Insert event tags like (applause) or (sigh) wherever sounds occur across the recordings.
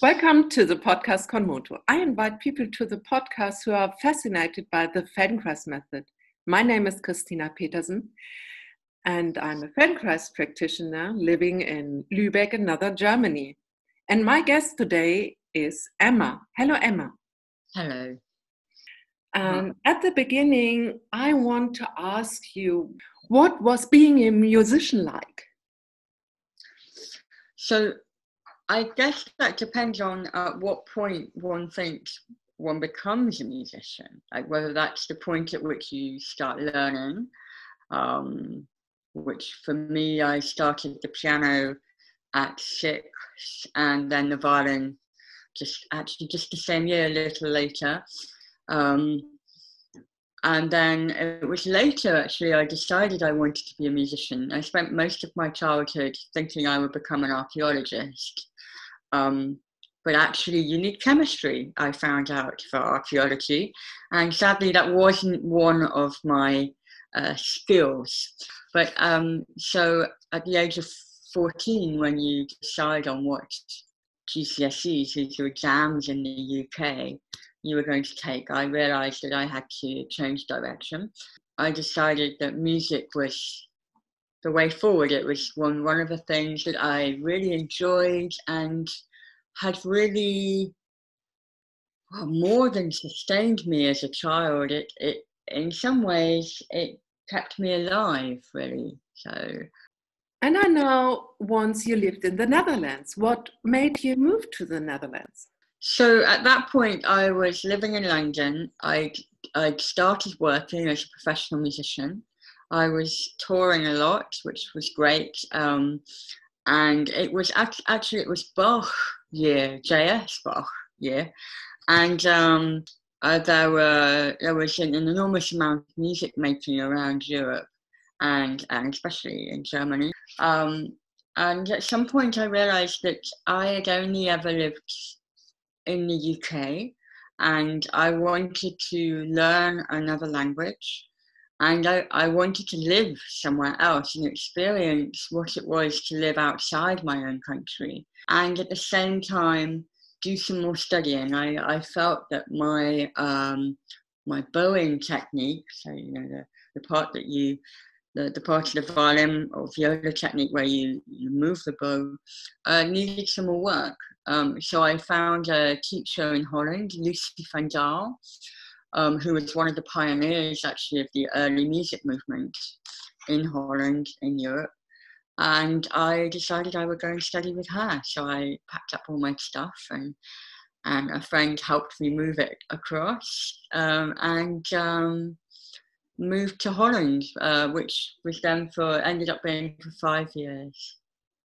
Welcome to the podcast Konmoto. I invite people to the podcast who are fascinated by the Feldenkrais method. My name is Christina Petersen, and I'm a Feldenkrais practitioner living in Lübeck, another Germany. And my guest today is Emma. Hello, Emma. Hello. Um, at the beginning, I want to ask you what was being a musician like? So, I guess that depends on at what point one thinks one becomes a musician, like whether that's the point at which you start learning. Um, which for me, I started the piano at six, and then the violin just actually just the same year, a little later. Um, and then it was later actually I decided I wanted to be a musician. I spent most of my childhood thinking I would become an archaeologist. Um, but actually, you need chemistry, I found out for archaeology. And sadly, that wasn't one of my uh, skills. But um, so at the age of 14, when you decide on what GCSEs, is your exams in the UK, you were going to take, I realized that I had to change direction. I decided that music was the way forward. It was one, one of the things that I really enjoyed and had really well, more than sustained me as a child. It, it, in some ways, it kept me alive, really. So. And I know once you lived in the Netherlands. What made you move to the Netherlands? So at that point, I was living in London. I I started working as a professional musician. I was touring a lot, which was great. Um, and it was act- actually it was Bach year, J.S. Bach year, and um, uh, there were there was an, an, enormous amount of music making around Europe, and and especially in Germany. Um, and at some point, I realised that I had only ever lived in the UK and I wanted to learn another language and I, I wanted to live somewhere else and experience what it was to live outside my own country and at the same time do some more studying. I, I felt that my um, my bowing technique, so you know the, the part that you the, the part of the violin or viola technique where you, you move the bow uh, needed some more work. Um, so I found a teacher in Holland, Lucy van Dael, um, who was one of the pioneers actually of the early music movement in Holland, in Europe. And I decided I would go and study with her. So I packed up all my stuff and and a friend helped me move it across um, and um, moved to Holland, uh, which was then for ended up being for five years.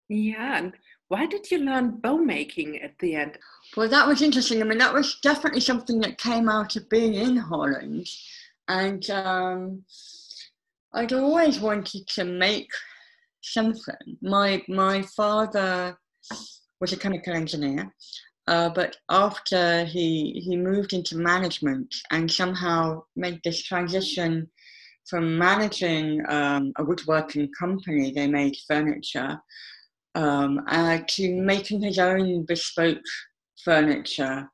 Yeah, why did you learn bow making at the end? Well, that was interesting. I mean, that was definitely something that came out of being in Holland. And um, I'd always wanted to make something. My, my father was a chemical engineer, uh, but after he, he moved into management and somehow made this transition from managing um, a woodworking company, they made furniture, um, uh, to making his own bespoke furniture.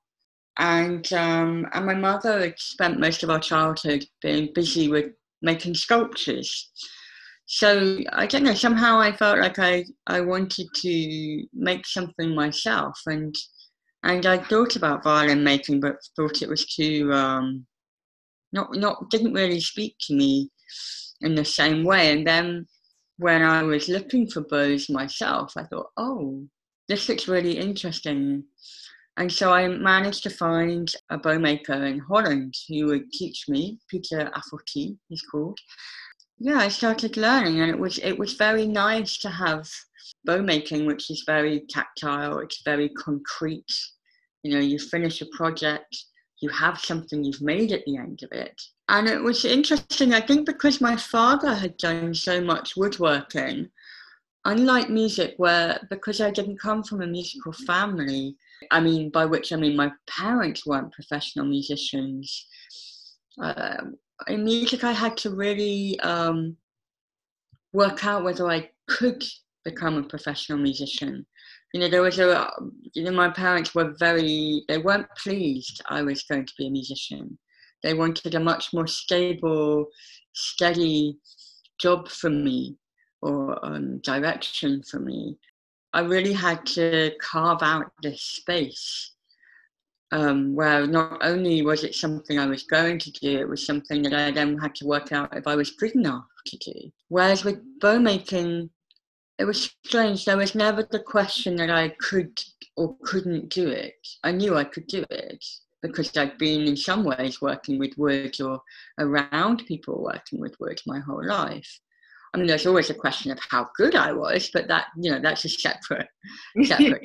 And, um, and my mother spent most of our childhood being busy with making sculptures. So I don't know, somehow I felt like I, I wanted to make something myself. And, and I thought about violin making, but thought it was too, um, not, not, didn't really speak to me in the same way. And then when I was looking for bows myself, I thought, oh, this looks really interesting. And so I managed to find a bow maker in Holland who would teach me, Peter Affourtit, he's called. Yeah, I started learning and it was it was very nice to have bow making, which is very tactile, it's very concrete. You know, you finish a project, you have something you've made at the end of it. And it was interesting, I think, because my father had done so much woodworking, unlike music, where because I didn't come from a musical family, I mean, by which I mean my parents weren't professional musicians. Uh, in music, I had to really um, work out whether I could become a professional musician. you know, there was a, you know, my parents were very, they weren't pleased I was going to be a musician. They wanted a much more stable, steady job for me or um, direction for me. I really had to carve out this space um, where not only was it something I was going to do, it was something that I then had to work out if I was good enough to do. Whereas with bow making, it was strange. There was never the question that I could or couldn't do it. I knew I could do it because I've been in some ways working with words or around people working with words my whole life. I mean, there's always a question of how good I was, but that you know that's a separate. (laughs) separate.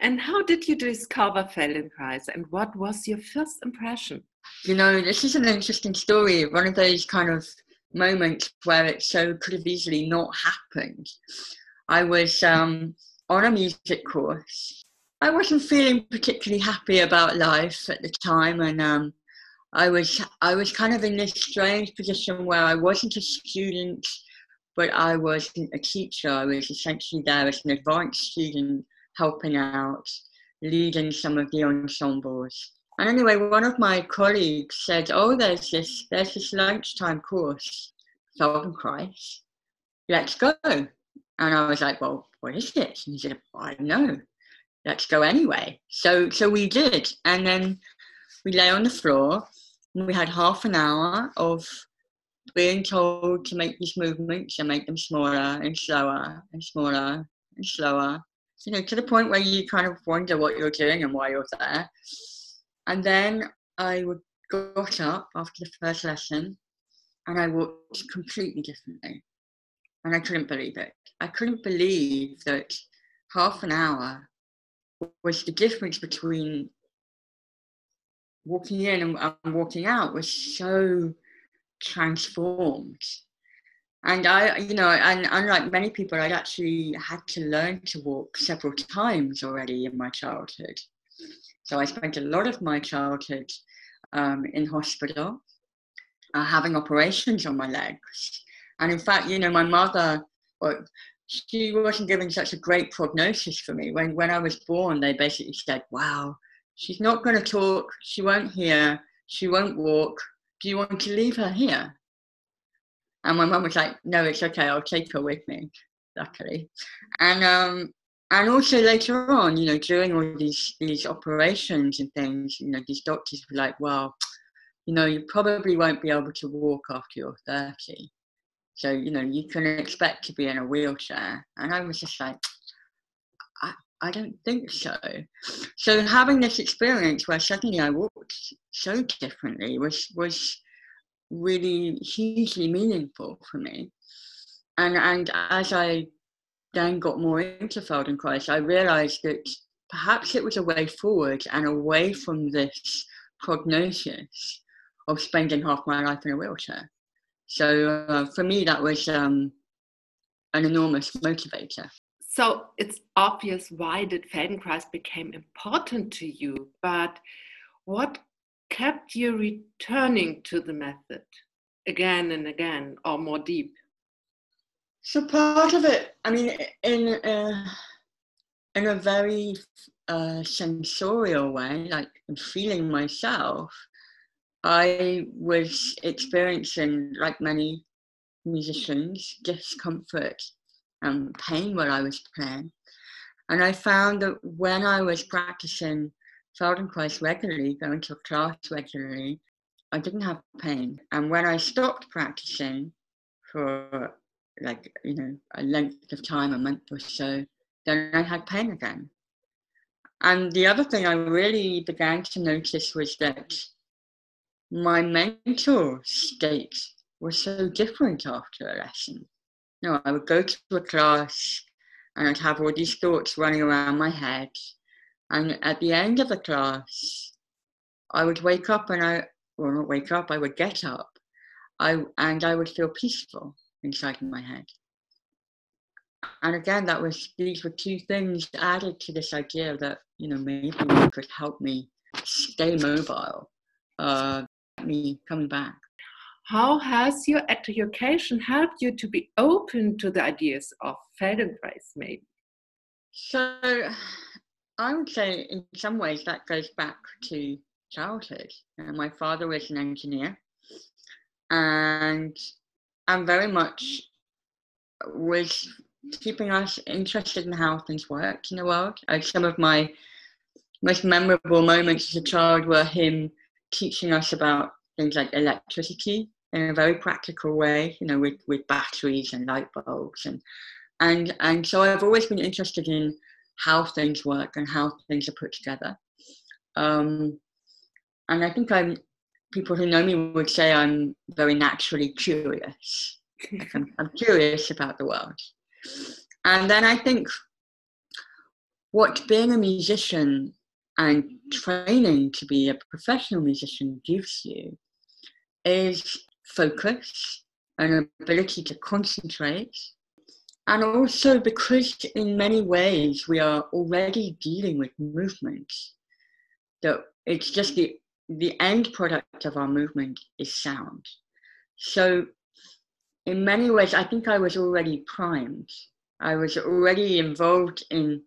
and how did you discover Feldenkrais, and what was your first impression? You know, this is an interesting story. One of those kind of moments where it so could have easily not happened. I was um, on a music course. I wasn't feeling particularly happy about life at the time, and um, I was I was kind of in this strange position where I wasn't a student, but I wasn't a teacher. I was essentially there as an advanced student, helping out, leading some of the ensembles. And anyway, one of my colleagues said, "Oh, there's this there's this lunchtime course, Feldenkrais. Let's go." And I was like, "Well, what is it?" And he said, "I don't know. Let's go anyway." So so we did, and then we lay on the floor. And we had half an hour of being told to make these movements and make them smaller and slower and smaller and slower. You know, to the point where you kind of wonder what you're doing and why you're there. And then I got up after the first lesson and I walked completely differently. And I couldn't believe it. I couldn't believe that half an hour was the difference between walking in and, and walking out was so transformed. And I, you know, and unlike many people, I'd actually had to learn to walk several times already in my childhood. So I spent a lot of my childhood um, in hospital, uh, having operations on my legs. And in fact, you know, my mother, well, she wasn't giving such a great prognosis for me. When, when I was born, they basically said, wow, she's not going to talk, she won't hear, she won't walk. Do you want to leave her here? And my mum was like, no, it's okay, I'll take her with me, luckily. And um, and also later on, you know, during all these these operations and things, you know, these doctors were like, well, you know, you probably won't be able to walk after you're 30. So, you know, you can expect to be in a wheelchair. And I was just like, I, I don't think so. So having this experience where suddenly I walked so differently was was really hugely meaningful for me. And and as I then got more into Feldenkrais, I realized that perhaps it was a way forward and away from this prognosis of spending half my life in a wheelchair. So uh, for me, that was um, an enormous motivator. So it's obvious why did Feldenkrais became important to you, but what kept you returning to the method again and again or more deep? So part of it, I mean, in a, in a very uh, sensorial way, like feeling myself, I was experiencing, like many musicians, discomfort and pain while I was playing. And I found that when I was practicing Feldenkrais regularly, going to class regularly, I didn't have pain. And when I stopped practicing for like you know a length of time, a month or so, then I had pain again. And the other thing I really began to notice was that my mental state was so different after a lesson. You know, I would go to a class and I'd have all these thoughts running around my head. And at the end of the class, I would wake up and I, well, not wake up, I would get up I, and I would feel peaceful inside my head. And again, that was these were two things added to this idea that you know maybe it could help me stay mobile, uh, me coming back. How has your education helped you to be open to the ideas of Feldenkrais, maybe? So I would say in some ways that goes back to childhood. Uh, my father was an engineer and I'm very much was keeping us interested in how things worked in the world. Some of my most memorable moments as a child were him teaching us about things like electricity in a very practical way, you know, with, with batteries and light bulbs and and and so I've always been interested in how things work and how things are put together. Um, and I think I'm people who know me would say I'm very naturally curious. I'm, I'm curious about the world. And then I think what being a musician and mm-hmm. training to be a professional musician gives you is focus and ability to concentrate. And also because in many ways we are already dealing with movement, that it's just the, the end product of our movement is sound. So in many ways, I think I was already primed. I was already involved in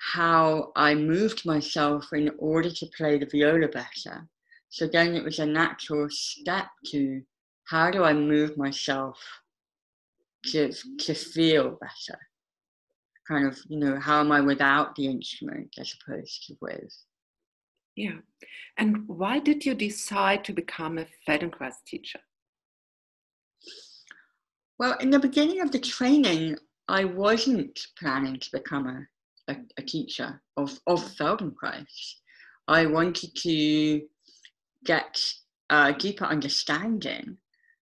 how I moved myself in order to play the viola better. So then it was a natural step to how do I move myself to, to feel better? Kind of, you know, how am I without the instrument as opposed to with? Yeah. And why did you decide to become a Feldenkrais teacher? Well, in the beginning of the training, I wasn't planning to become a, a, a teacher of, of Feldenkrais. I wanted to get a deeper understanding.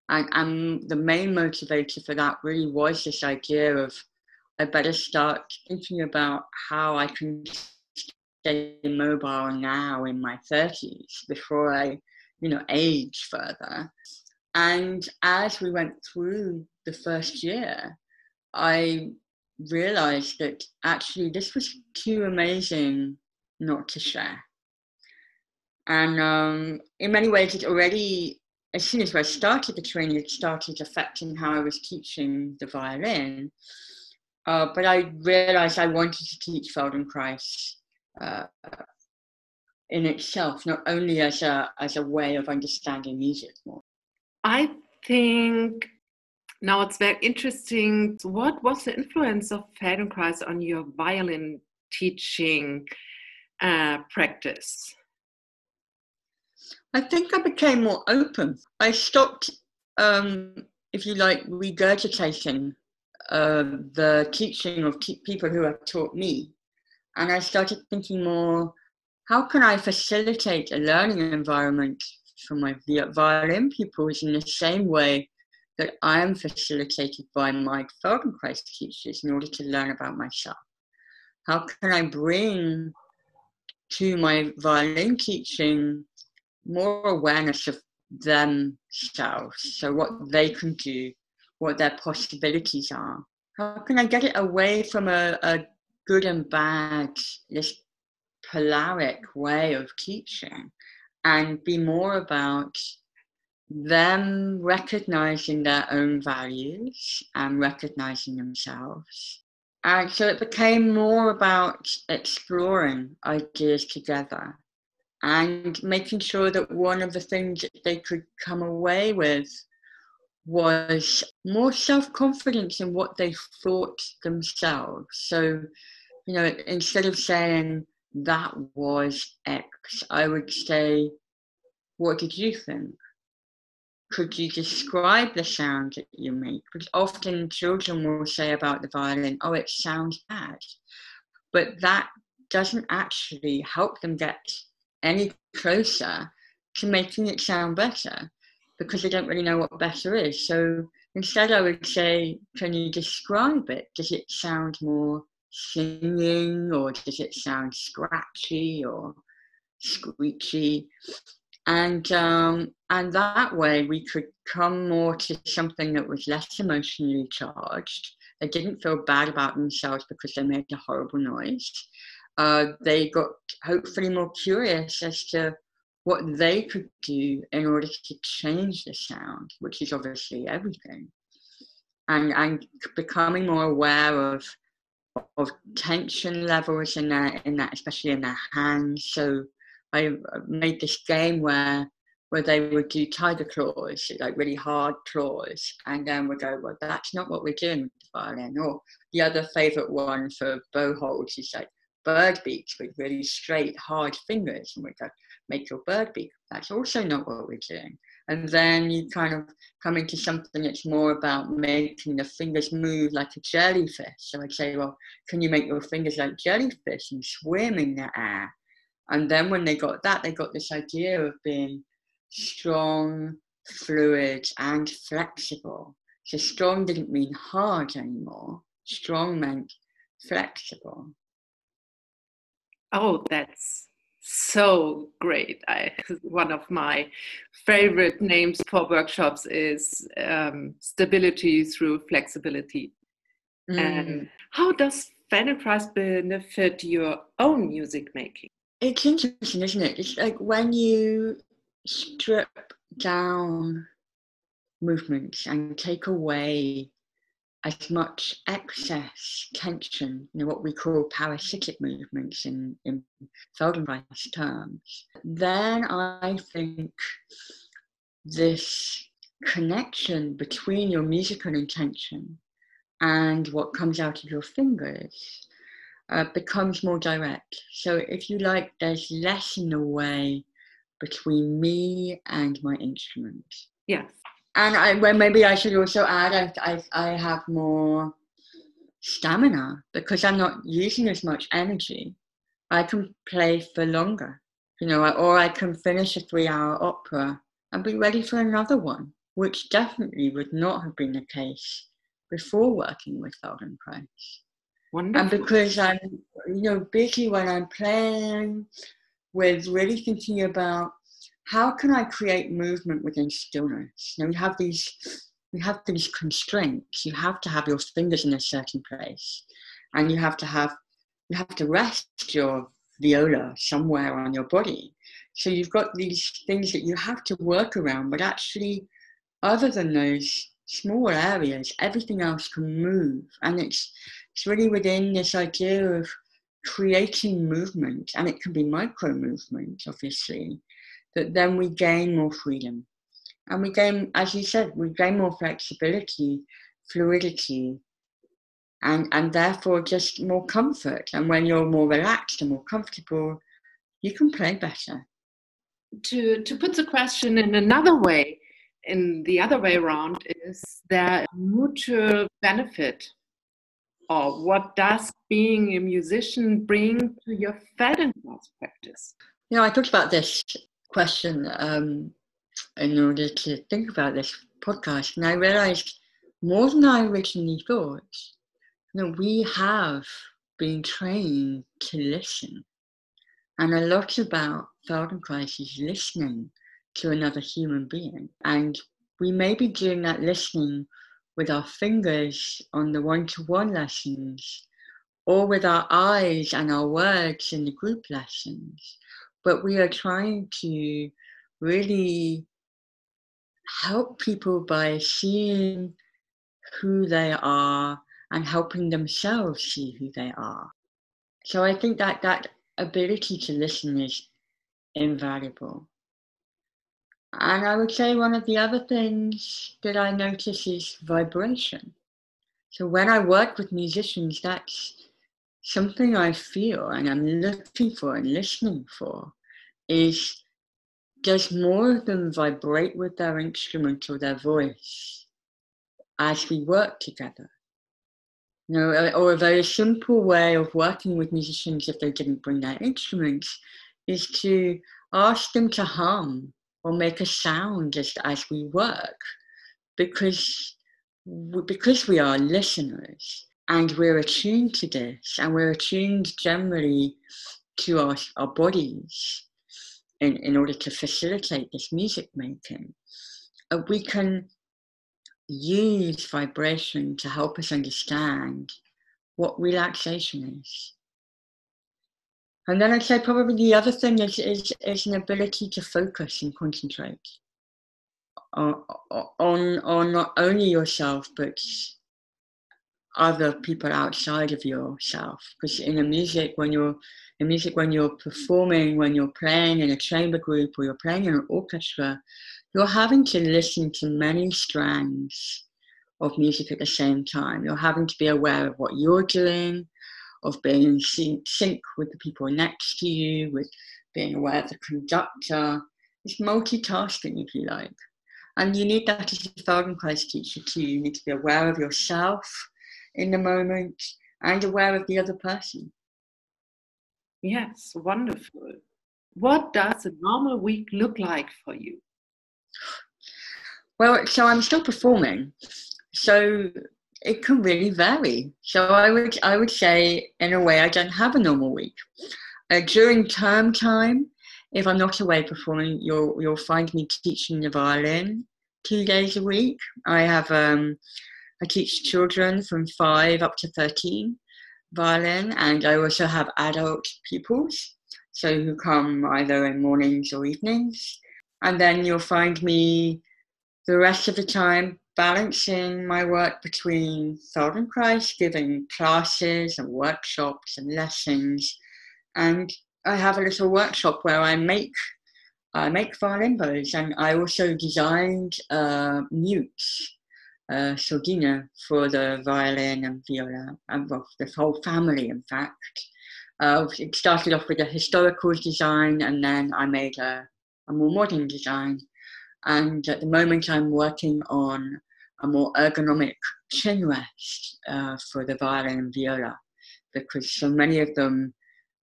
And, and the main motivator for that really was this idea of I better start thinking about how I can stay mobile now in my 30s before I, you know, age further. And as we went through the first year, I realized that actually this was too amazing not to share. And um, in many ways, it already, as soon as I started the training, it started affecting how I was teaching the violin. Uh, but I realized I wanted to teach Feldenkrais uh, in itself, not only as a, as a way of understanding music more. I think now it's very interesting. What was the influence of Feldenkrais on your violin teaching uh, practice? I think I became more open. I stopped, um, if you like, regurgitating uh, the teaching of te- people who have taught me. And I started thinking more how can I facilitate a learning environment for my violin pupils in the same way that I am facilitated by my Feldenkrais teachers in order to learn about myself? How can I bring to my violin teaching more awareness of themselves, so what they can do, what their possibilities are? How can I get it away from a, a good and bad, this polaric way of teaching and be more about them recognizing their own values and recognizing themselves. And so it became more about exploring ideas together and making sure that one of the things that they could come away with was more self confidence in what they thought themselves. So, you know, instead of saying that was X, I would say, what did you think? Could you describe the sound that you make? Because often children will say about the violin, oh, it sounds bad. But that doesn't actually help them get any closer to making it sound better because they don't really know what better is. So instead, I would say, can you describe it? Does it sound more singing or does it sound scratchy or screechy? And um, and that way we could come more to something that was less emotionally charged. They didn't feel bad about themselves because they made a horrible noise. Uh, they got hopefully more curious as to what they could do in order to change the sound, which is obviously everything, and and becoming more aware of of tension levels in that, in that, especially in their hands. So I uh, made this game where where they would do tiger claws, like really hard claws, and then we go, well, that's not what we're doing with the violin. Or the other favourite one for bow holds is like bird beaks with really straight, hard fingers, and we go, make your bird beak. That's also not what we're doing. And then you kind of come into something that's more about making the fingers move like a jellyfish. So I'd say, well, can you make your fingers like jellyfish and swim in the air? And then when they got that, they got this idea of being strong, fluid, and flexible. So strong didn't mean hard anymore. Strong meant flexible. Oh, that's so great. I one of my favorite names for workshops is um, stability through flexibility. Mm. And how does Feldenkrais benefit your own music making? It's interesting, isn't it? It's like when you strip down movements and take away as much excess tension, you know, what we call parasitic movements in, in Feldenkrais terms, then I think this connection between your musical intention and what comes out of your fingers uh, becomes more direct. So, if you like, there's less in the way between me and my instrument. Yes. And I, well, maybe I should also add, I, I, I have more stamina because I'm not using as much energy. I can play for longer, you know, or I can finish a three hour opera and be ready for another one, which definitely would not have been the case before working with Feldenkrais. Wonderful. And because I'm, you know, busy when I'm playing, with really thinking about how can I create movement within stillness? You know, we have these we have these constraints. You have to have your fingers in a certain place, and you have to have you have to rest your viola somewhere on your body. So you've got these things that you have to work around, but actually, other than those small areas, everything else can move, and it's it's really within this idea of creating movement, and it can be micro movement, obviously, that then we gain more freedom. And we gain, as you said, we gain more flexibility, fluidity, and, and therefore just more comfort. And when you're more relaxed and more comfortable, you can play better. To, to put the question in another way, in the other way around, is there mutual benefit or what does being a musician bring to your Feldenkrais practice? You know, I talked about this question um, in order to think about this podcast, and I realized more than I originally thought. You know, we have been trained to listen, and a lot about Feldenkrais is listening to another human being, and we may be doing that listening with our fingers on the one to one lessons or with our eyes and our words in the group lessons. But we are trying to really help people by seeing who they are and helping themselves see who they are. So I think that that ability to listen is invaluable. And I would say one of the other things that I notice is vibration. So when I work with musicians, that's something I feel and I'm looking for and listening for is does more of them vibrate with their instrument or their voice as we work together? You know, or a very simple way of working with musicians if they didn't bring their instruments is to ask them to hum or make a sound just as we work because because we are listeners and we're attuned to this and we're attuned generally to our, our bodies in, in order to facilitate this music making uh, we can use vibration to help us understand what relaxation is and then I'd say probably the other thing is, is, is an ability to focus and concentrate on, on, on not only yourself, but other people outside of yourself. Because in a music, when you're in music, when you're performing, when you're playing in a chamber group or you're playing in an orchestra, you're having to listen to many strands of music at the same time. You're having to be aware of what you're doing, of being in sync with the people next to you, with being aware of the conductor. It's multitasking, if you like. And you need that as a Feldenkrais teacher too. You need to be aware of yourself in the moment and aware of the other person. Yes, wonderful. What does a normal week look like for you? Well, so I'm still performing. So it can really vary. So I would I would say in a way I don't have a normal week. Uh, during term time, if I'm not away performing, you'll you'll find me teaching the violin two days a week. I have um, I teach children from five up to thirteen violin, and I also have adult pupils, so who come either in mornings or evenings. And then you'll find me the rest of the time balancing my work between Feldenkrais, giving classes and workshops and lessons. And I have a little workshop where I make I make violin bows and I also designed uh, mutes, uh, sordina for the violin and viola, and well, the whole family, in fact. Uh, it started off with a historical design and then I made a, a more modern design. And at the moment, I'm working on a more ergonomic chin rest uh, for the violin and viola because so many of them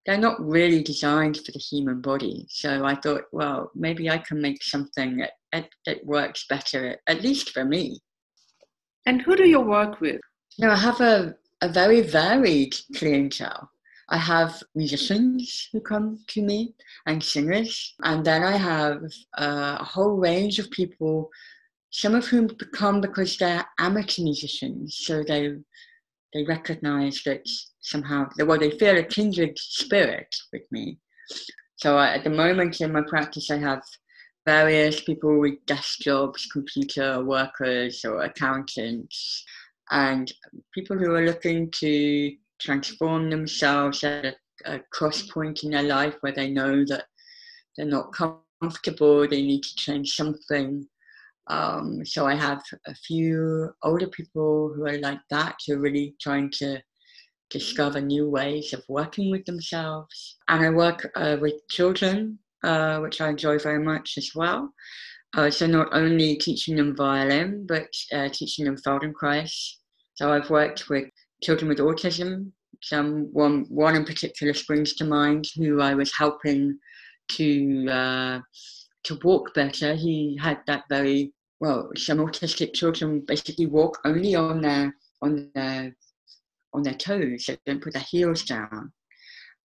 they're not really designed for the human body. So i thought well maybe i can make something that, that, that works better at least for me. And who do you work with? No i have a, a very varied clientele. I have musicians who come to me and singers, and then I have uh, a whole range of people some of whom become because they're amateur musicians, so they they recognize that somehow, well, they feel a kindred spirit with me. So I, at the moment in my practice, I have various people with desk jobs, computer workers or accountants, and people who are looking to transform themselves at a, a cross point in their life where they know that they're not comfortable, they need to change something, um, so I have a few older people who are like that, who are really trying to discover new ways of working with themselves. And I work uh, with children, uh, which I enjoy very much as well. Uh, so not only teaching them violin, but uh, teaching them Feldenkrais. So I've worked with children with autism. Some one one in particular springs to mind, who I was helping to uh, to walk better. He had that very well. Some autistic children basically walk only on their on their on their toes. They don't put their heels down,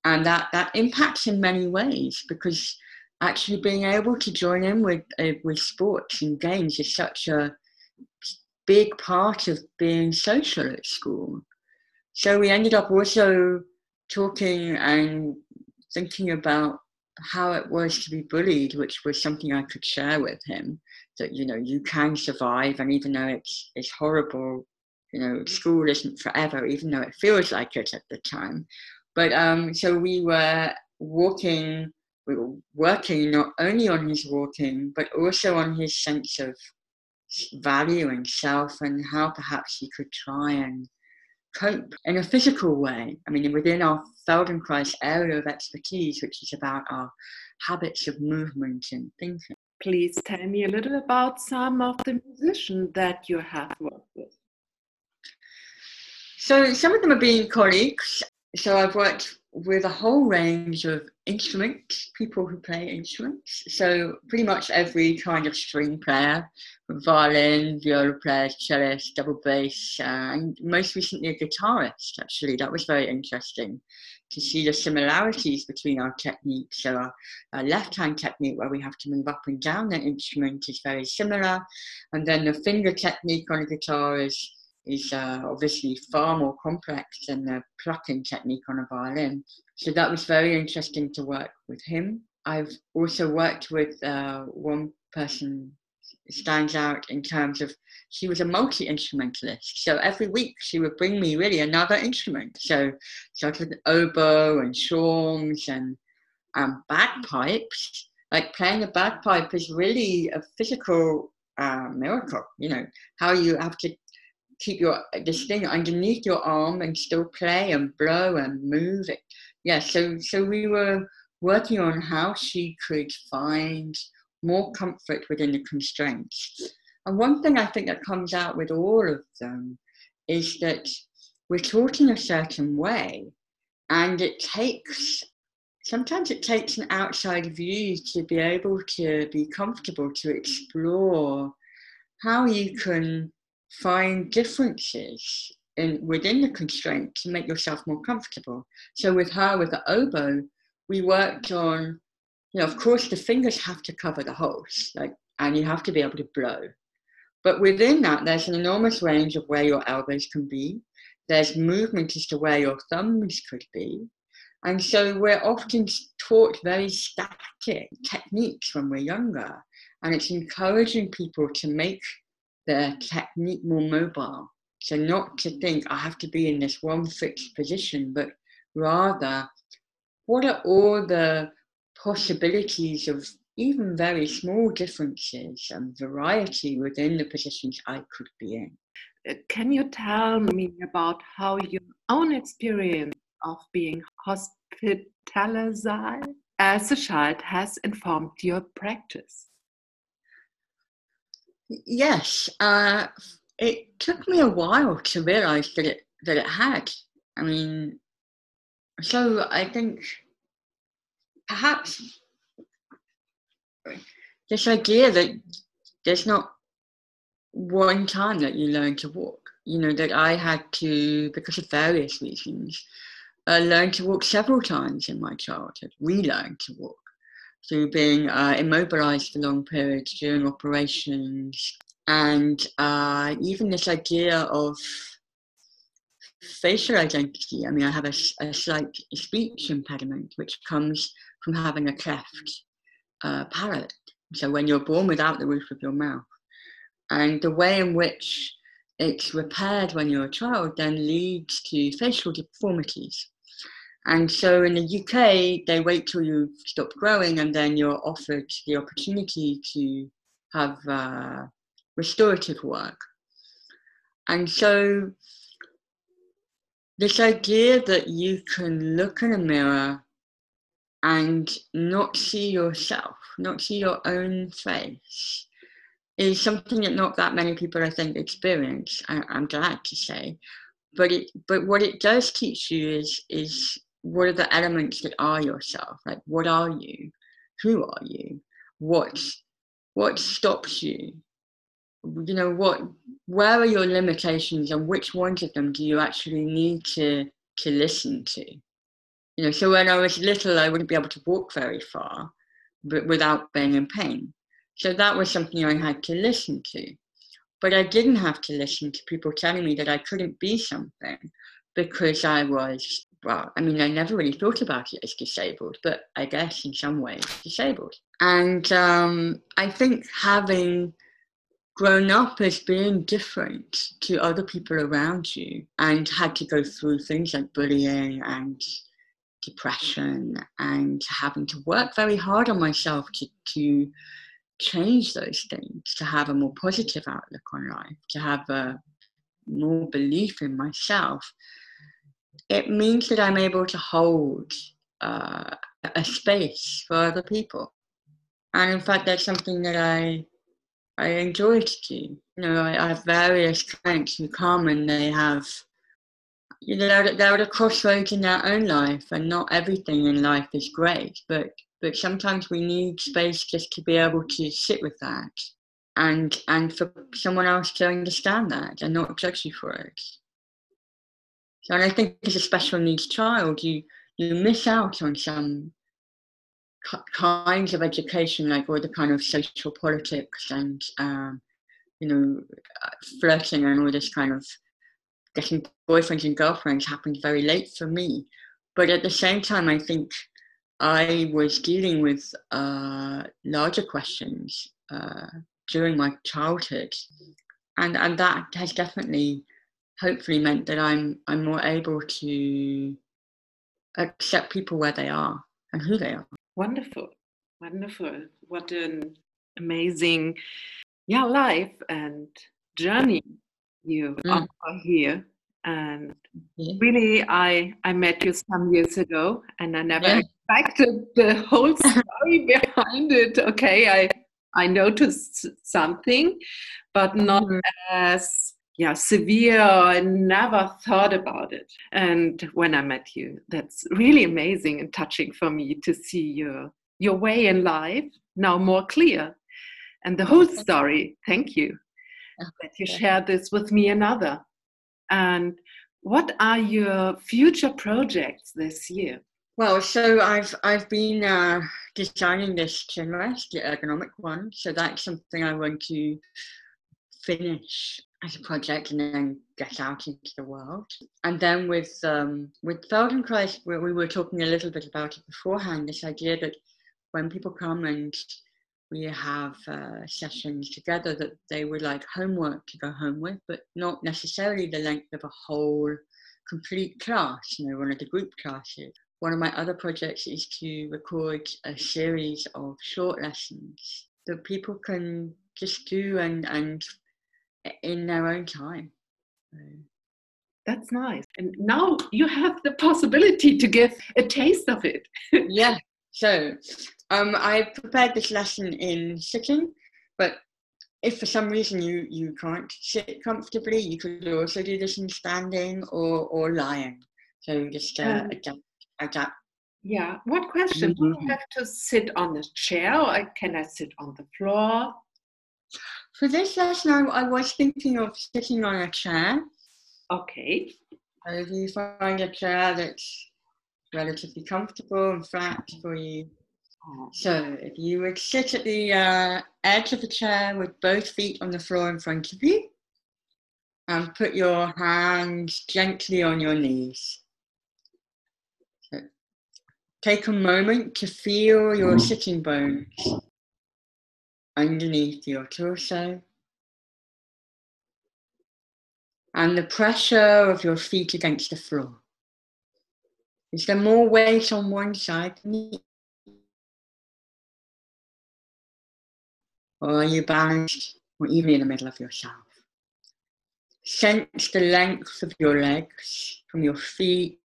and that that impacts in many ways because actually being able to join in with uh, with sports and games is such a big part of being social at school. So we ended up also talking and thinking about how it was to be bullied, which was something I could share with him. That you know you can survive, and even though it's it's horrible, you know school isn't forever, even though it feels like it at the time. But um, so we were walking, we were working not only on his walking, but also on his sense of value and self, and how perhaps he could try and cope in a physical way. I mean, within our Feldenkrais area of expertise, which is about our habits of movement and thinking. Please tell me a little about some of the musicians that you have worked with. So, some of them have been colleagues. So, I've worked with a whole range of instruments, people who play instruments. So pretty much every kind of string player, violin, viola players, cellist, double bass, and most recently a guitarist. Actually, that was very interesting to see the similarities between our techniques. So our, our left-hand technique, where we have to move up and down the instrument, is very similar, and then the finger technique on a guitar is is uh, obviously far more complex than the plucking technique on a violin. So that was very interesting to work with him. I've also worked with uh, one person stands out in terms of she was a multi instrumentalist. So every week she would bring me really another instrument. So started with oboe and shawms and um, bagpipes. Like playing a bagpipe is really a physical uh, miracle. You know how you have to keep your this mm-hmm. thing underneath your arm and still play and blow and move it. Yeah. So so we were working on how she could find more comfort within the constraints. And one thing I think that comes out with all of them is that we're taught in a certain way, and it takes sometimes it takes an outside view to be able to be comfortable to explore how you can find differences in within the constraint to make yourself more comfortable. So with her, with the oboe, we worked on you know, of course, the fingers have to cover the holes, like, and you have to be able to blow. But within that, there's an enormous range of where your elbows can be. There's movement as to where your thumbs could be. And so we're often taught very static techniques when we're younger. And it's encouraging people to make their technique more mobile. So not to think I have to be in this one fixed position, but rather what are all the possibilities of even very small differences and variety within the positions I could be in. Uh, can you tell me about how your own experience of being hospitalized as a child has informed your practice? Yes, uh, it took me a while to realize that it that it had. I mean, so I think perhaps this idea that there's not one time that you learn to walk. You know, that I had to, because of various reasons, uh, learn to walk several times in my childhood, relearn to walk through being uh, immobilized for long periods during operations. And uh, even this idea of facial identity. I mean, I have a, a slight speech impediment, which comes from having a cleft uh, palate. So when you're born without the roof of your mouth, and the way in which it's repaired when you're a child then leads to facial deformities. And so in the UK, they wait till you stop growing and then you're offered the opportunity to have uh, restorative work. And so this idea that you can look in a mirror and not see yourself, not see your own face, is something that not that many people, I think, experience. I, am glad to say, but it, but what it does teach you is is what are the elements that are yourself? Like, what are you? Who are you? What what stops you? You know what? Where are your limitations, and which ones of them do you actually need to to listen to? You know, so when I was little, I wouldn't be able to walk very far, but without being in pain. So that was something I had to listen to. But I didn't have to listen to people telling me that I couldn't be something because I was, well, I mean, I never really thought about it as disabled, but I guess in some ways disabled. And um, I think having grown up as being different to other people around you and had to go through things like bullying and depression and having to work very hard on myself to, to change those things, to have a more positive outlook on life, to have a more belief in myself, it means that I'm able to hold uh, a space for other people. And in fact, that's something that I I enjoy to do. You know, I, I have various clients who come and they have you know they're, they're at a crossroads in their own life and not everything in life is great but but sometimes we need space just to be able to sit with that and and for someone else to understand that and not judge you for it so and i think as a special needs child you you miss out on some kinds of education like all the kind of social politics and um, you know uh, flirting and all this kind of getting boyfriends and girlfriends happened very late for me. But at the same time, I think I was dealing with uh, larger questions uh, during my childhood, and and that has definitely, hopefully, meant that I'm I'm more able to accept people where they are and who they are. Wonderful, wonderful! What an amazing, yeah, life and journey you mm. offer here. And yeah. really, I I met you some years ago, and I never yeah. expected the whole (laughs) story behind it. Okay, I I noticed something, but not mm-hmm. as yeah severe. I never thought about it. And when I met you, that's really amazing and touching for me to see your your way in life now more clear, and the whole (laughs) story. Thank you that you share this with me another. And what are your future projects this year? Well, so I've I've been uh, designing this chinrest, the ergonomic one. So that's something I want to finish as a project and then get out into the world. And then with um, with Feldenkrais, where we were talking a little bit about it beforehand, this idea that when people come and we have uh, sessions together that they would like homework to go home with, but not necessarily the length of a whole complete class, you know, one of the group classes. One of my other projects is to record a series of short lessons that people can just do and, and in their own time. That's nice. And now you have the possibility to give a taste of it. (laughs) yeah. So um, I prepared this lesson in sitting, but if for some reason you, you can't sit comfortably, you could also do this in standing or, or lying. So just uh, um, adapt, adapt. Yeah. What question? Mm-hmm. Do I have to sit on a chair or can I sit on the floor? For this lesson, I, I was thinking of sitting on a chair. Okay. So if you find a chair that's relatively comfortable and flat for you, so if you would sit at the uh, edge of the chair with both feet on the floor in front of you and put your hands gently on your knees. So take a moment to feel your sitting bones underneath your torso and the pressure of your feet against the floor. Is there more weight on one side than the Or are you balanced or even in the middle of yourself? Sense the length of your legs from your feet,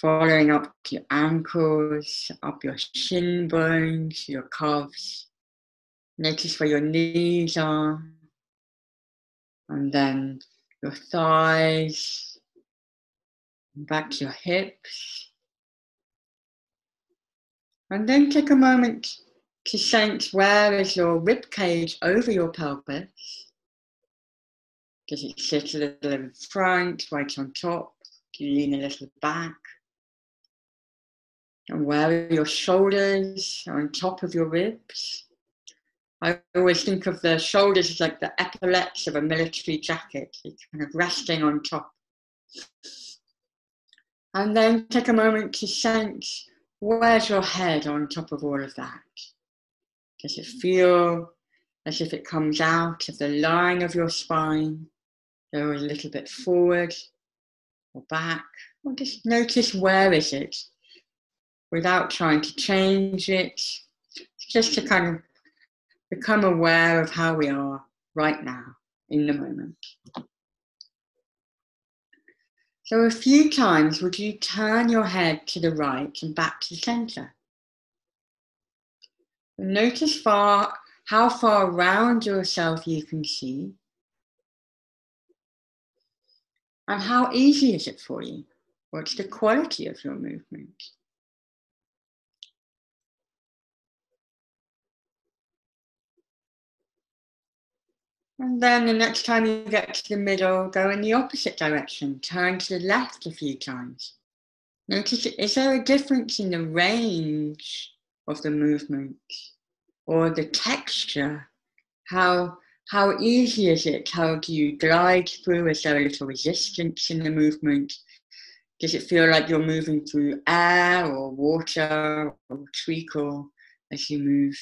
following up to your ankles, up your shin bones, your calves. Notice where your knees are, and then your thighs, back to your hips. And then take a moment to sense where is your rib cage over your pelvis. Does it sit a little in front, right on top? Do you lean a little back? And where are your shoulders on top of your ribs? I always think of the shoulders as like the epaulets of a military jacket, kind of resting on top. And then take a moment to sense where's your head on top of all of that? Does it feel as if it comes out of the line of your spine, go a little bit forward or back, or just notice where is it without trying to change it, just to kind of become aware of how we are right now in the moment. So, a few times, would you turn your head to the right and back to the center? Notice far, how far around yourself you can see. And how easy is it for you? What's the quality of your movement? And then the next time you get to the middle, go in the opposite direction. Turn to the left a few times. Notice, is there a difference in the range of the movement or the texture. How how easy is it? How do you glide through? Is there a little resistance in the movement? Does it feel like you're moving through air or water or treacle as you move?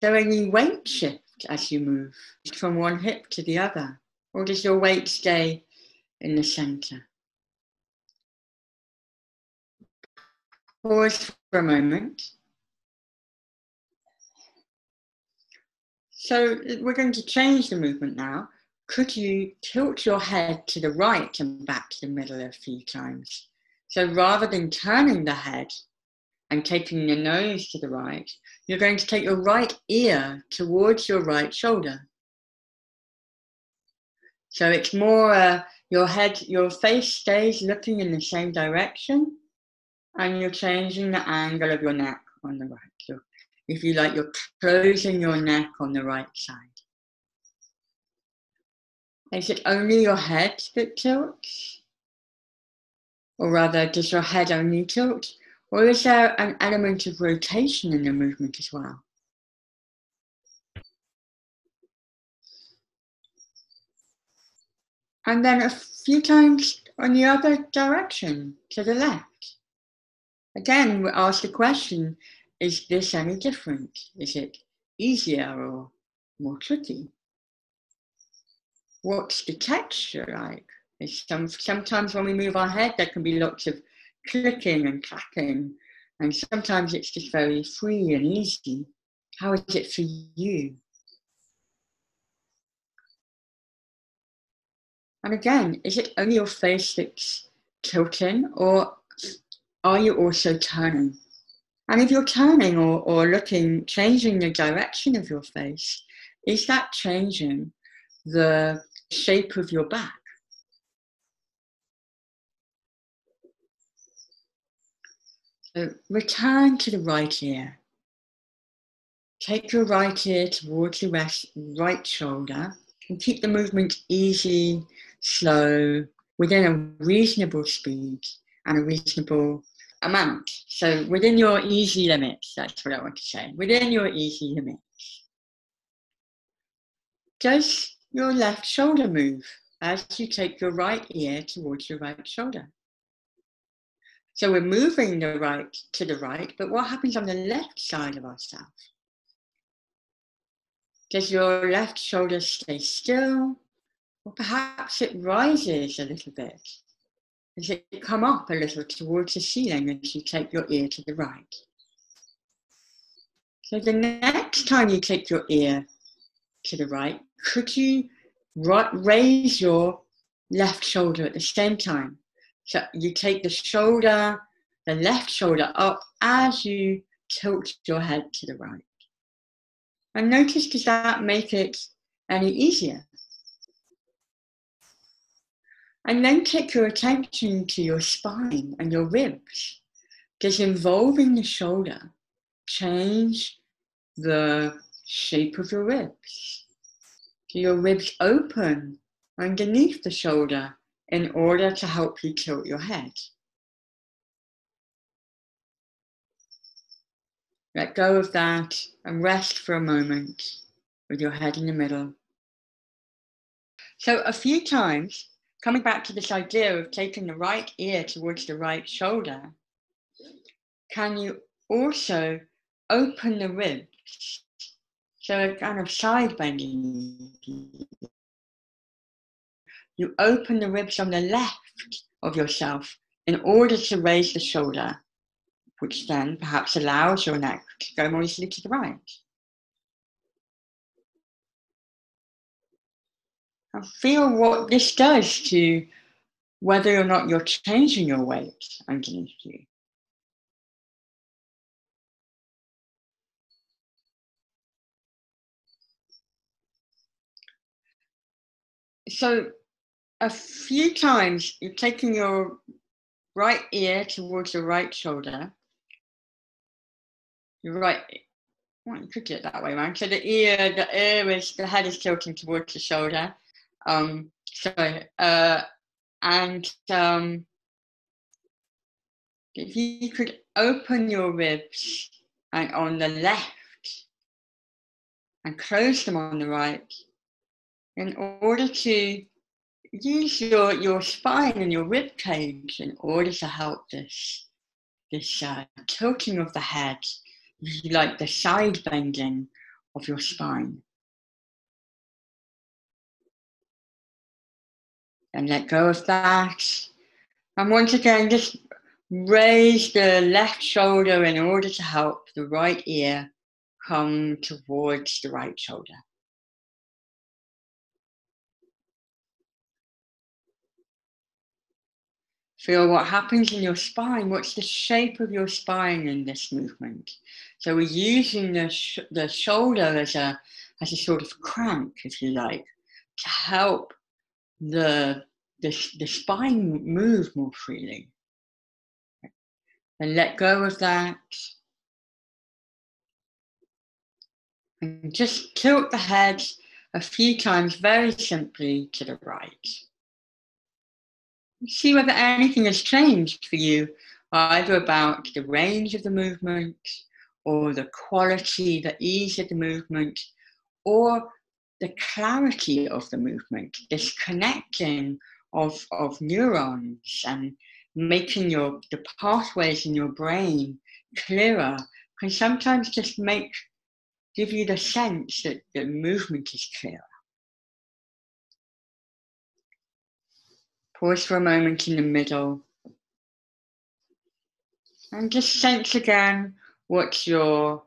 There any weight shift as you move from one hip to the other? Or does your weight stay in the center? Pause for a moment. So we're going to change the movement now. Could you tilt your head to the right and back to the middle a few times? So rather than turning the head and taking your nose to the right, you're going to take your right ear towards your right shoulder. So it's more uh, your head, your face stays looking in the same direction, and you're changing the angle of your neck on the right. So if you like, you're closing your neck on the right side. Is it only your head that tilts? Or rather, does your head only tilt? Or is there an element of rotation in the movement as well? And then a few times on the other direction, to the left. Again, we ask the question is this any different? Is it easier or more tricky? What's the texture like? Some, sometimes when we move our head, there can be lots of clicking and clacking, and sometimes it's just very free and easy. How is it for you? And again, is it only your face that's tilting, or are you also turning? And if you're turning or, or looking, changing the direction of your face, is that changing the shape of your back? Return to the right ear. Take your right ear towards your rest, right shoulder and keep the movement easy, slow, within a reasonable speed and a reasonable amount. So within your easy limits, that's what I want to say. Within your easy limits. Does your left shoulder move as you take your right ear towards your right shoulder? So we're moving the right to the right, but what happens on the left side of ourselves? Does your left shoulder stay still? Or perhaps it rises a little bit? Does it come up a little towards the ceiling as you take your ear to the right? So the next time you take your ear to the right, could you raise your left shoulder at the same time? So you take the shoulder, the left shoulder up as you tilt your head to the right. And notice does that make it any easier? And then take your attention to your spine and your ribs. Does involving the shoulder change the shape of your ribs? Do your ribs open underneath the shoulder in order to help you tilt your head? Let go of that and rest for a moment with your head in the middle. So, a few times coming back to this idea of taking the right ear towards the right shoulder, can you also open the ribs? So a kind of side bending. You open the ribs on the left of yourself in order to raise the shoulder, which then perhaps allows your neck to go more easily to the right. And feel what this does to whether or not you're changing your weight underneath you. So, a few times you're taking your right ear towards your right shoulder. Your right, well, you could it that way around. So the ear, the ear is the head is tilting towards the shoulder, um, sorry, uh, and um, if you could open your ribs and on the left and close them on the right in order to use your, your spine and your rib cage in order to help this this uh, tilting of the head, like the side bending of your spine. And let go of that. And once again, just raise the left shoulder in order to help the right ear come towards the right shoulder. Feel what happens in your spine. What's the shape of your spine in this movement? So we're using the, sh- the shoulder as a, as a sort of crank, if you like, to help the, the, the spine move more freely. And let go of that. And just tilt the head a few times very simply to the right see whether anything has changed for you, either about the range of the movement or the quality, the ease of the movement, or the clarity of the movement, this connecting of, of neurons and making your the pathways in your brain clearer can sometimes just make give you the sense that the movement is clearer. Pause for a moment in the middle. And just sense again what's your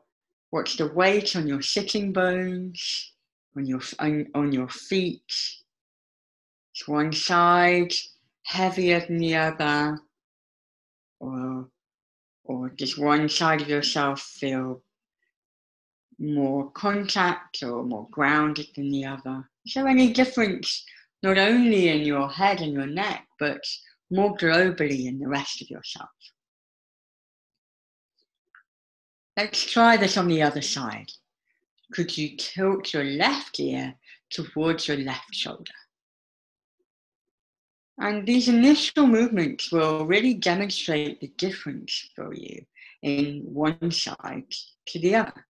what's the weight on your sitting bones, on your on, on your feet. Is one side heavier than the other? Or or does one side of yourself feel more contact or more grounded than the other? Is there any difference not only in your head and your neck, but more globally in the rest of yourself. Let's try this on the other side. Could you tilt your left ear towards your left shoulder? And these initial movements will really demonstrate the difference for you in one side to the other.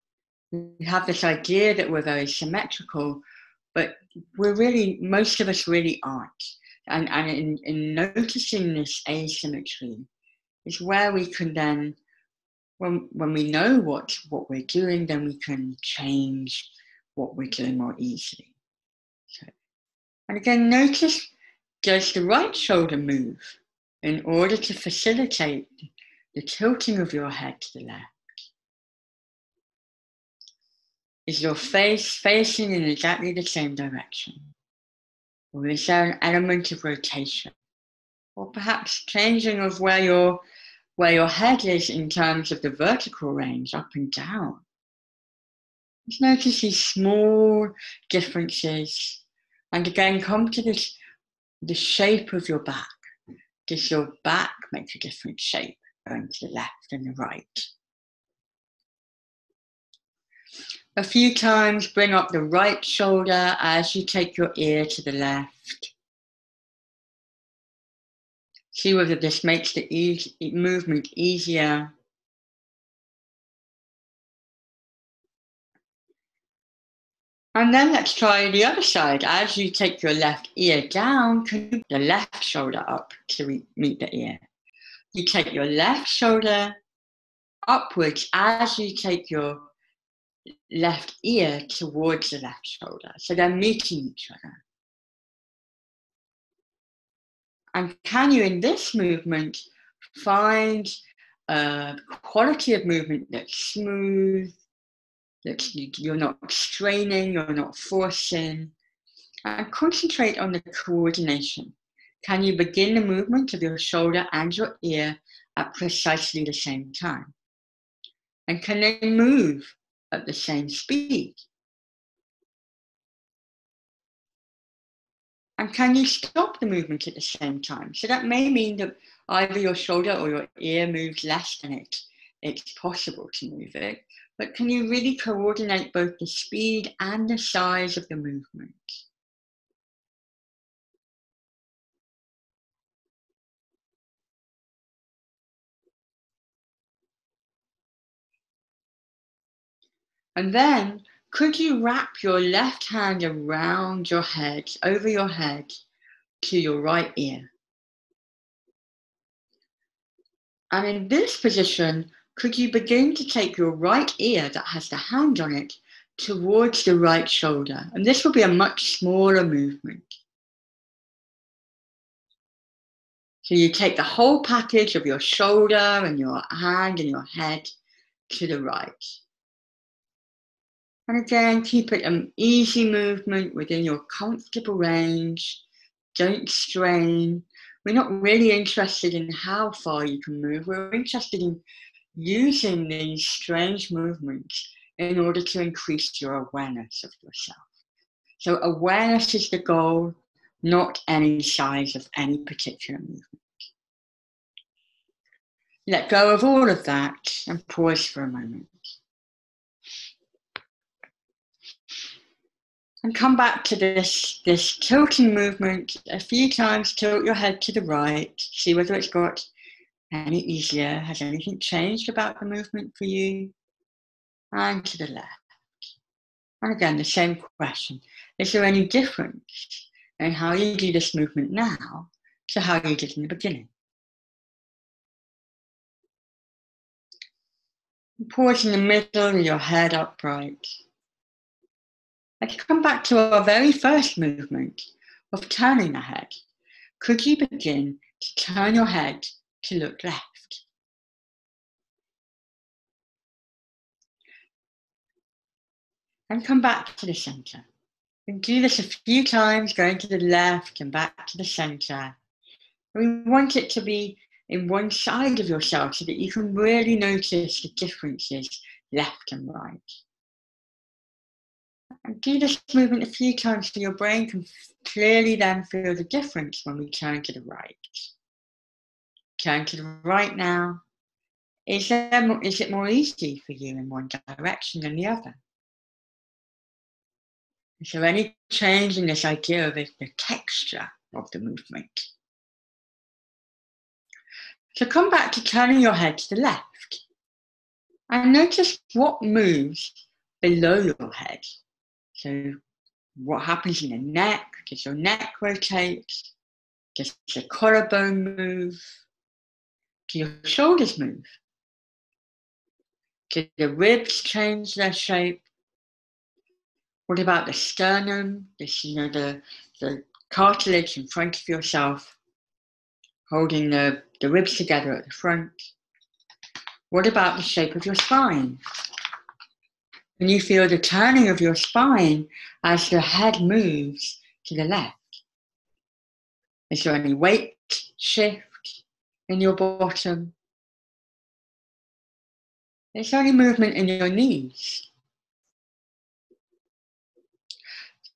We have this idea that we're very symmetrical, but we're really most of us really aren't. And and in, in noticing this asymmetry is where we can then when when we know what what we're doing then we can change what we're doing more easily. So and again notice does the right shoulder move in order to facilitate the tilting of your head to the left is your face facing in exactly the same direction? Or is there an element of rotation? Or perhaps changing of where your, where your head is in terms of the vertical range, up and down? Just notice these small differences. And again, come to this, the shape of your back. Does your back make a different shape going to the left and the right? A few times, bring up the right shoulder as you take your ear to the left. See whether this makes the movement easier. And then let's try the other side. As you take your left ear down, the left shoulder up to meet the ear. You take your left shoulder upwards as you take your left ear towards the left shoulder. So they're meeting each other. And can you, in this movement, find a quality of movement that's smooth, that you're not straining, you're not forcing, and concentrate on the coordination. Can you begin the movement of your shoulder and your ear at precisely the same time? And can they move at the same speed? And can you stop the movement at the same time? So that may mean that either your shoulder or your ear moves less than it. It's possible to move it, but can you really coordinate both the speed and the size of the movement? And then could you wrap your left hand around your head, over your head, to your right ear? And in this position, could you begin to take your right ear that has the hand on it towards the right shoulder. And this will be a much smaller movement. So you take the whole package of your shoulder and your hand and your head to the right. And again, keep it an easy movement within your comfortable range. Don't strain. We're not really interested in how far you can move. We're interested in using these strange movements in order to increase your awareness of yourself. So, awareness is the goal, not any size of any particular movement. Let go of all of that and pause for a moment. And come back to this, this tilting movement a few times. Tilt your head to the right. See whether it's got any easier. Has anything changed about the movement for you? And to the left. And again, the same question. Is there any difference in how you do this movement now to how you did in the beginning? Pause in the middle, your head upright. Let's come back to our very first movement of turning the head. Could you begin to turn your head to look left? And come back to the center. And do this a few times, going to the left and back to the center. We want it to be in one side of yourself so that you can really notice the differences left and right. And do this movement a few times so your brain can clearly then feel the difference when we turn to the right. Turn to the right now. Is, there, is it more easy for you in one direction than the other? Is there any change in this idea of the texture of the movement? So come back to turning your head to the left and notice what moves below your head. So what happens in the neck? Does your neck rotate? Does the collarbone move? Do your shoulders move? Do the ribs change their shape? What about the sternum? This, you know, the, the cartilage in front of yourself, holding the the ribs together at the front. What about the shape of your spine? Can you feel the turning of your spine as your head moves to the left? Is there any weight shift in your bottom? Is there any movement in your knees?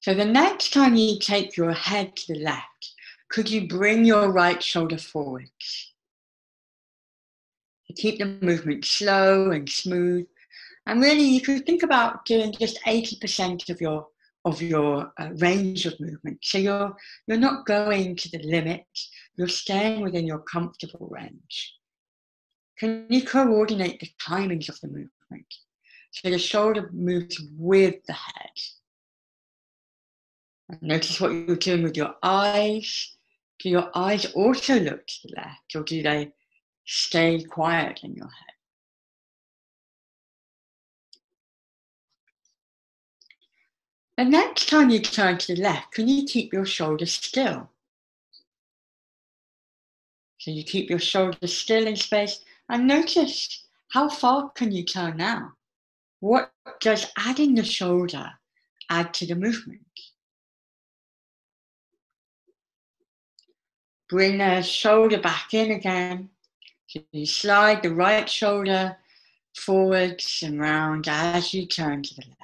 So the next time you take your head to the left, could you bring your right shoulder forwards? to keep the movement slow and smooth. And really, you could think about doing just 80% of your of your uh, range of movement. So you're you're not going to the limit. You're staying within your comfortable range. Can you coordinate the timings of the movement so the shoulder moves with the head? And notice what you're doing with your eyes. Do your eyes also look to the left, or do they stay quiet in your head. The next time you turn to the left, can you keep your shoulders still? So you keep your shoulders still in space and notice how far can you turn now? What does adding the shoulder add to the movement? Bring the shoulder back in again so you slide the right shoulder forwards and round as you turn to the left.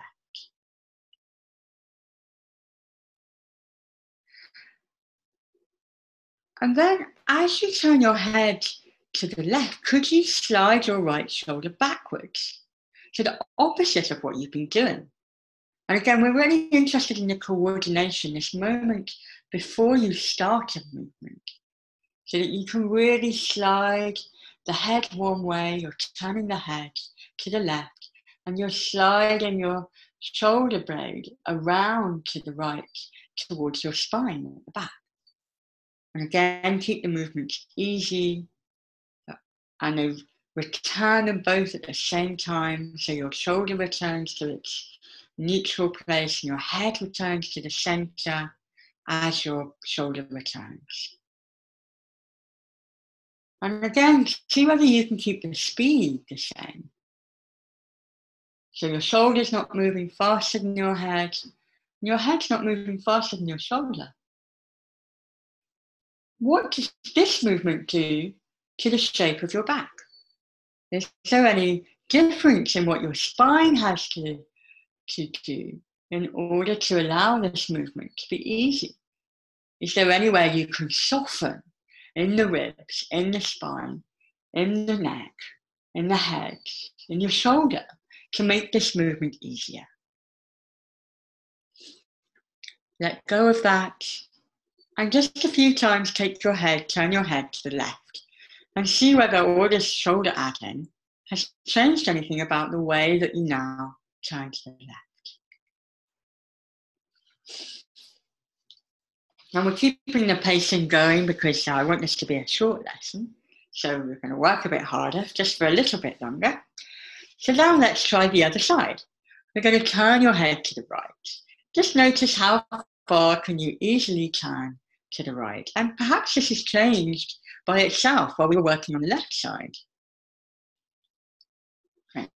And then as you turn your head to the left, could you slide your right shoulder backwards? to the opposite of what you've been doing. And again, we're really interested in the coordination, this moment before you start a movement, so that you can really slide the head one way, you're turning the head to the left, and you're sliding your shoulder blade around to the right towards your spine at the back. And again, keep the movements easy and return them both at the same time so your shoulder returns to its neutral place and your head returns to the center as your shoulder returns. And again, see whether you can keep the speed the same. So your shoulder's not moving faster than your head, your head's not moving faster than your shoulder. What does this movement do to the shape of your back? Is there any difference in what your spine has to, to do in order to allow this movement to be easy? Is there anywhere you can soften in the ribs, in the spine, in the neck, in the head, in your shoulder to make this movement easier? Let go of that. And just a few times take your head, turn your head to the left and see whether all this shoulder adding has changed anything about the way that you now turn to the left. And we're keeping the pacing going because I want this to be a short lesson. So we're going to work a bit harder, just for a little bit longer. So now let's try the other side. We're going to turn your head to the right. Just notice how far can you easily turn to the right. And perhaps this has changed by itself while we were working on the left side. Okay.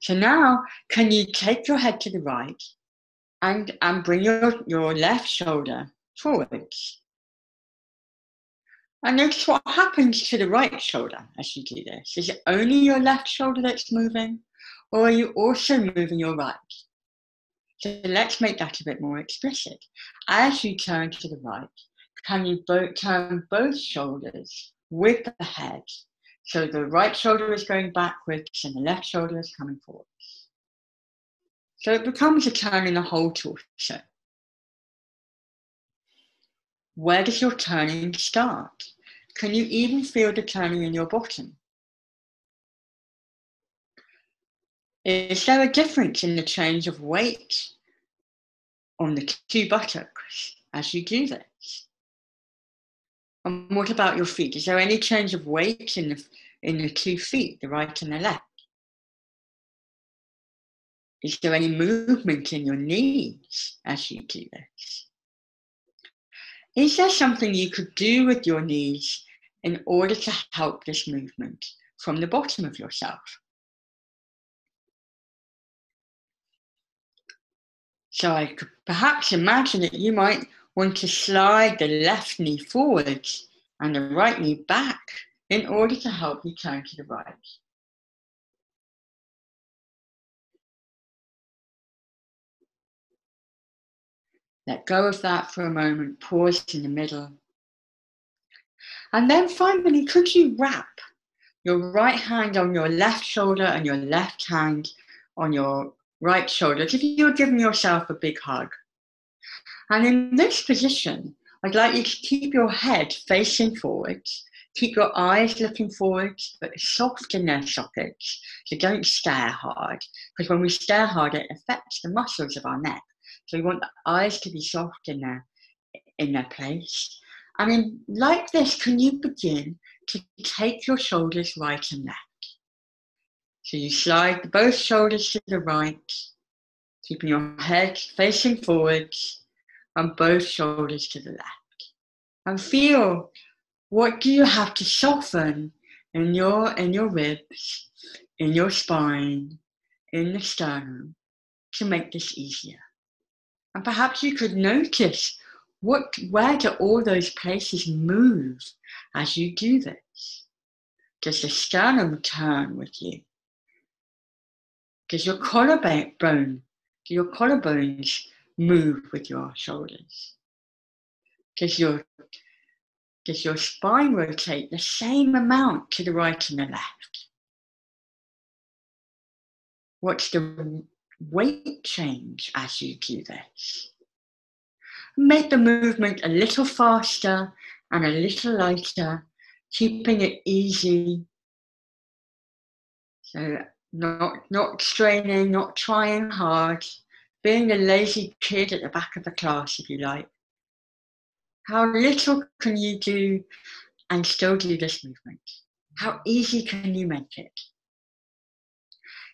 So now, can you take your head to the right and, and bring your, your left shoulder forwards? And notice what happens to the right shoulder as you do this. Is it only your left shoulder that's moving, or are you also moving your right? So let's make that a bit more explicit. As you turn to the right, can you turn both shoulders with the head? So the right shoulder is going backwards and the left shoulder is coming forwards. So it becomes a turn in the whole torso. Where does your turning start? Can you even feel the turning in your bottom? Is there a difference in the change of weight on the two buttocks as you do this? And what about your feet? Is there any change of weight in the, in the two feet, the right and the left? Is there any movement in your knees as you do this? Is there something you could do with your knees in order to help this movement from the bottom of yourself? So I could perhaps imagine that you might want to slide the left knee forwards and the right knee back in order to help you turn to the right. Let go of that for a moment, pause in the middle. And then finally, could you wrap your right hand on your left shoulder and your left hand on your right shoulder if you're giving yourself a big hug. And in this position, I'd like you to keep your head facing forwards, keep your eyes looking forwards, but soft in their sockets. So don't stare hard, because when we stare hard, it affects the muscles of our neck. So we want the eyes to be soft in their, in their place. And in, like this, can you begin to take your shoulders right and left? So you slide both shoulders to the right, keeping your head facing forwards and both shoulders to the left. And feel what do you have to soften in your in your ribs, in your spine, in the sternum to make this easier. And perhaps you could notice what where do all those places move as you do this? Does the sternum turn with you? Does your collarbone, your collarbones move with your shoulders? Does your does your spine rotate the same amount to the right and the left? What's the weight change as you do this? Make the movement a little faster and a little lighter, keeping it easy. So not not straining, not trying hard, being a lazy kid at the back of the class, if you like. How little can you do and still do this movement? How easy can you make it?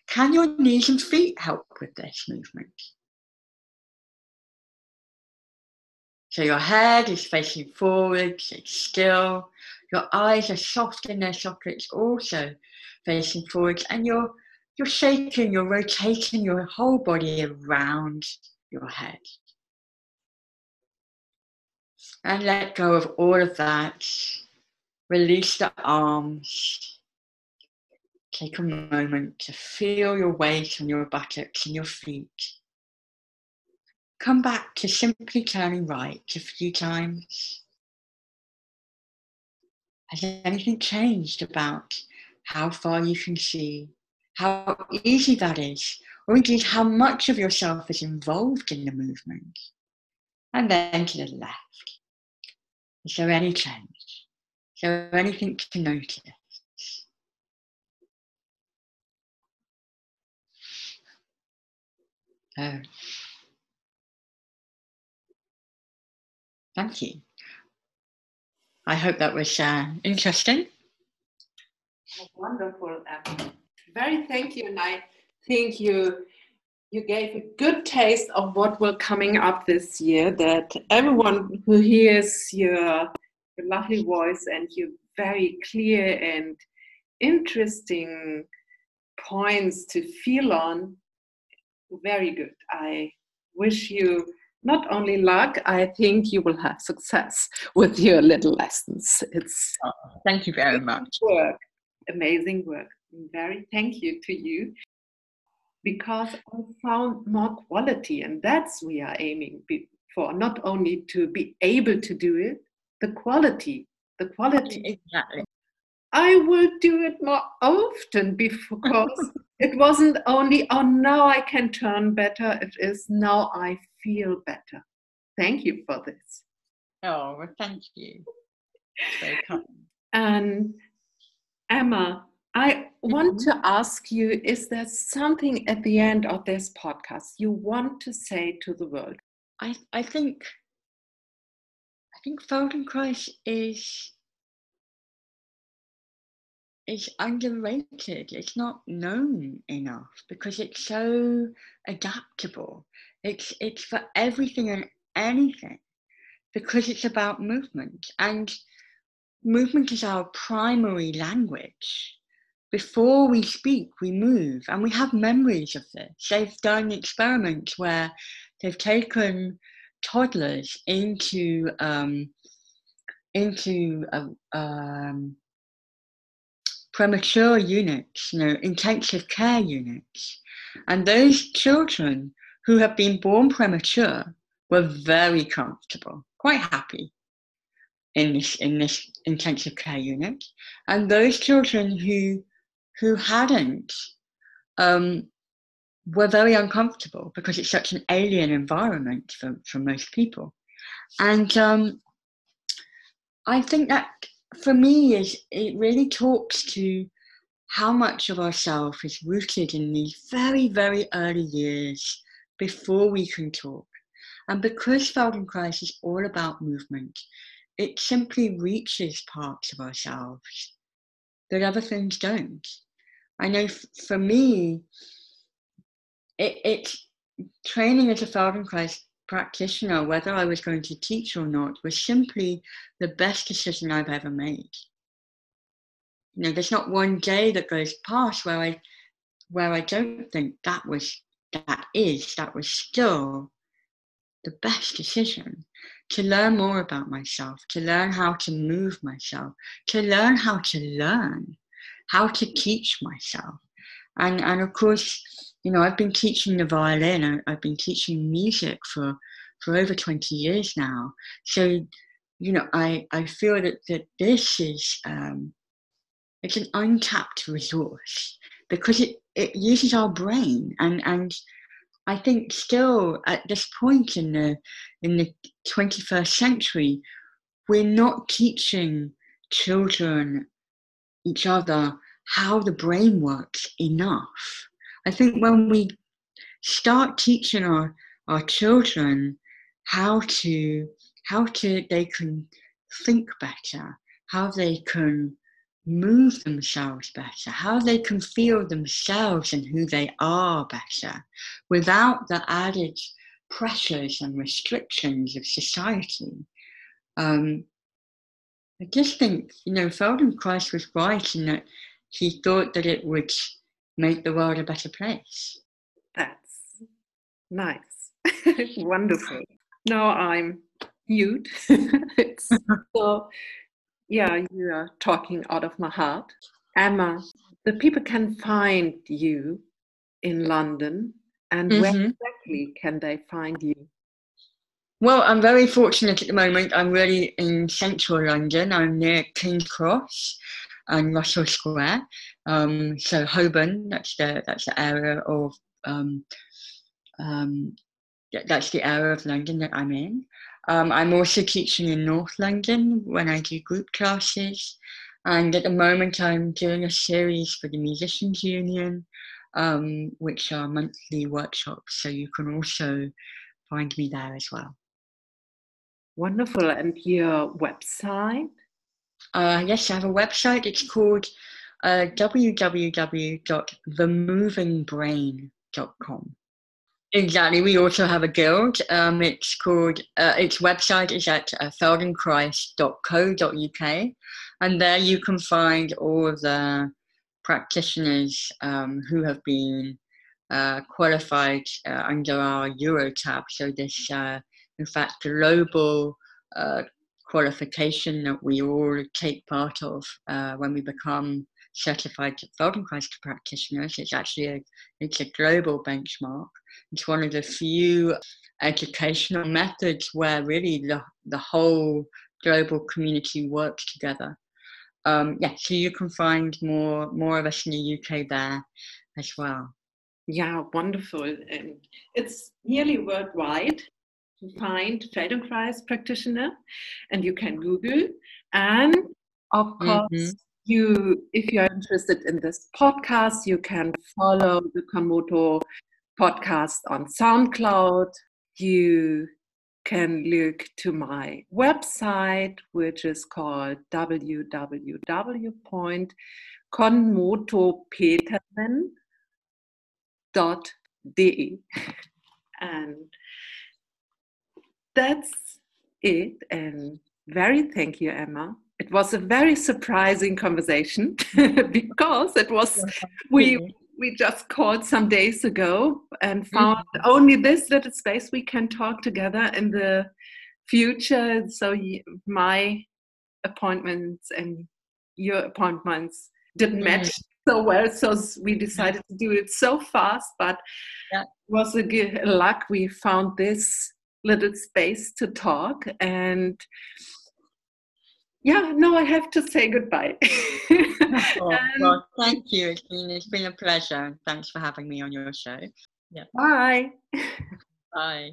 can your knees and feet help with this movement? So your head is facing forwards, it's still. Your eyes are soft in their sockets, also facing forwards, and you're you're shaking, you're rotating your whole body around your head. And let go of all of that. Release the arms. Take a moment to feel your weight on your buttocks and your feet. Come back to simply turning right a few times. Has anything changed about how far you can see, how easy that is, or indeed how much of yourself is involved in the movement? And then to the left. Is there any change? Is there anything to notice? Oh. Thank you. I hope that was uh, interesting. Wonderful. Um, very thank you. And I think you you gave a good taste of what will coming up this year that everyone who hears your, your lovely voice and your very clear and interesting points to feel on very good i wish you not only luck, I think you will have success with your little lessons. It's oh, thank you very much. Work, amazing work. Very thank you to you because I found more quality, and that's we are aiming for. Not only to be able to do it, the quality, the quality. Exactly. I will do it more often because (laughs) it wasn't only, oh, now I can turn better. It is now I feel better. Thank you for this. Oh, well, thank you. And Emma, I want mm-hmm. to ask you is there something at the end of this podcast you want to say to the world? I, I think I think Feldenkrais is is underrated. It's not known enough because it's so adaptable. It's it's for everything and anything because it's about movement and movement is our primary language. Before we speak, we move, and we have memories of this. They've done experiments where they've taken toddlers into um, into a, um, premature units, you know, intensive care units. And those children who have been born premature were very comfortable, quite happy in this in this intensive care unit. And those children who who hadn't um, were very uncomfortable because it's such an alien environment for, for most people. And um, I think that for me is it really talks to how much of ourself is rooted in these very, very early years before we can talk. And because Feldenkrais is all about movement, it simply reaches parts of ourselves that other things don't. I know f- for me, it, it's training as a Feldenkrais practitioner, whether I was going to teach or not, was simply the best decision I've ever made. You know, there's not one day that goes past where I where I don't think that was that is, that was still the best decision to learn more about myself, to learn how to move myself, to learn how to learn, how to teach myself. And, and of course, you know, I've been teaching the violin, I've been teaching music for, for over 20 years now. So, you know, I, I feel that, that this is, um, it's an untapped resource because it, it uses our brain and, and I think still at this point in the, in the 21st century, we're not teaching children each other how the brain works enough. I think when we start teaching our, our children how to how to they can think better, how they can move themselves better, how they can feel themselves and who they are better without the added pressures and restrictions of society. Um, I just think, you know, Feldenkrais was right in that he thought that it would make the world a better place. That's nice. (laughs) Wonderful. No, I'm mute. (laughs) so, yeah, you are talking out of my heart. Emma, the people can find you in London, and mm-hmm. where exactly can they find you? Well, I'm very fortunate at the moment. I'm really in central London. I'm near King's Cross and Russell Square. Um, so Holborn, that's the that's the area of um, um, that's the area of London that I'm in. Um, I'm also teaching in North London when I do group classes, and at the moment I'm doing a series for the Musicians Union, um, which are monthly workshops. So you can also find me there as well. Wonderful. And your website? Uh, yes, I have a website. It's called uh, www.themovingbrain.com. Exactly. We also have a guild. Um, it's called, uh, its website is at uh, feldenkrais.co.uk. And there you can find all of the practitioners um, who have been uh, qualified uh, under our Eurotab. So this uh, in fact, global uh, qualification that we all take part of uh, when we become certified Feldenkrais practitioners. It's actually a, it's a global benchmark. It's one of the few educational methods where really the, the whole global community works together. Um, yeah, so you can find more more of us in the UK there as well. Yeah, wonderful. And it's nearly worldwide find Feldenkrais practitioner, and you can Google. And of course, mm-hmm. you, if you are interested in this podcast, you can follow the Konmoto podcast on SoundCloud. You can look to my website, which is called www.konmotopetersen.de. (laughs) And that's it. And very thank you, Emma. It was a very surprising conversation (laughs) because it was we we just called some days ago and found mm-hmm. only this little space we can talk together in the future. So my appointments and your appointments didn't match mm-hmm. so well, so we decided to do it so fast. But yeah. it was a good luck we found this little space to talk and yeah no i have to say goodbye. Oh, (laughs) well thank you. It's been, it's been a pleasure. Thanks for having me on your show. Yeah. Bye. Bye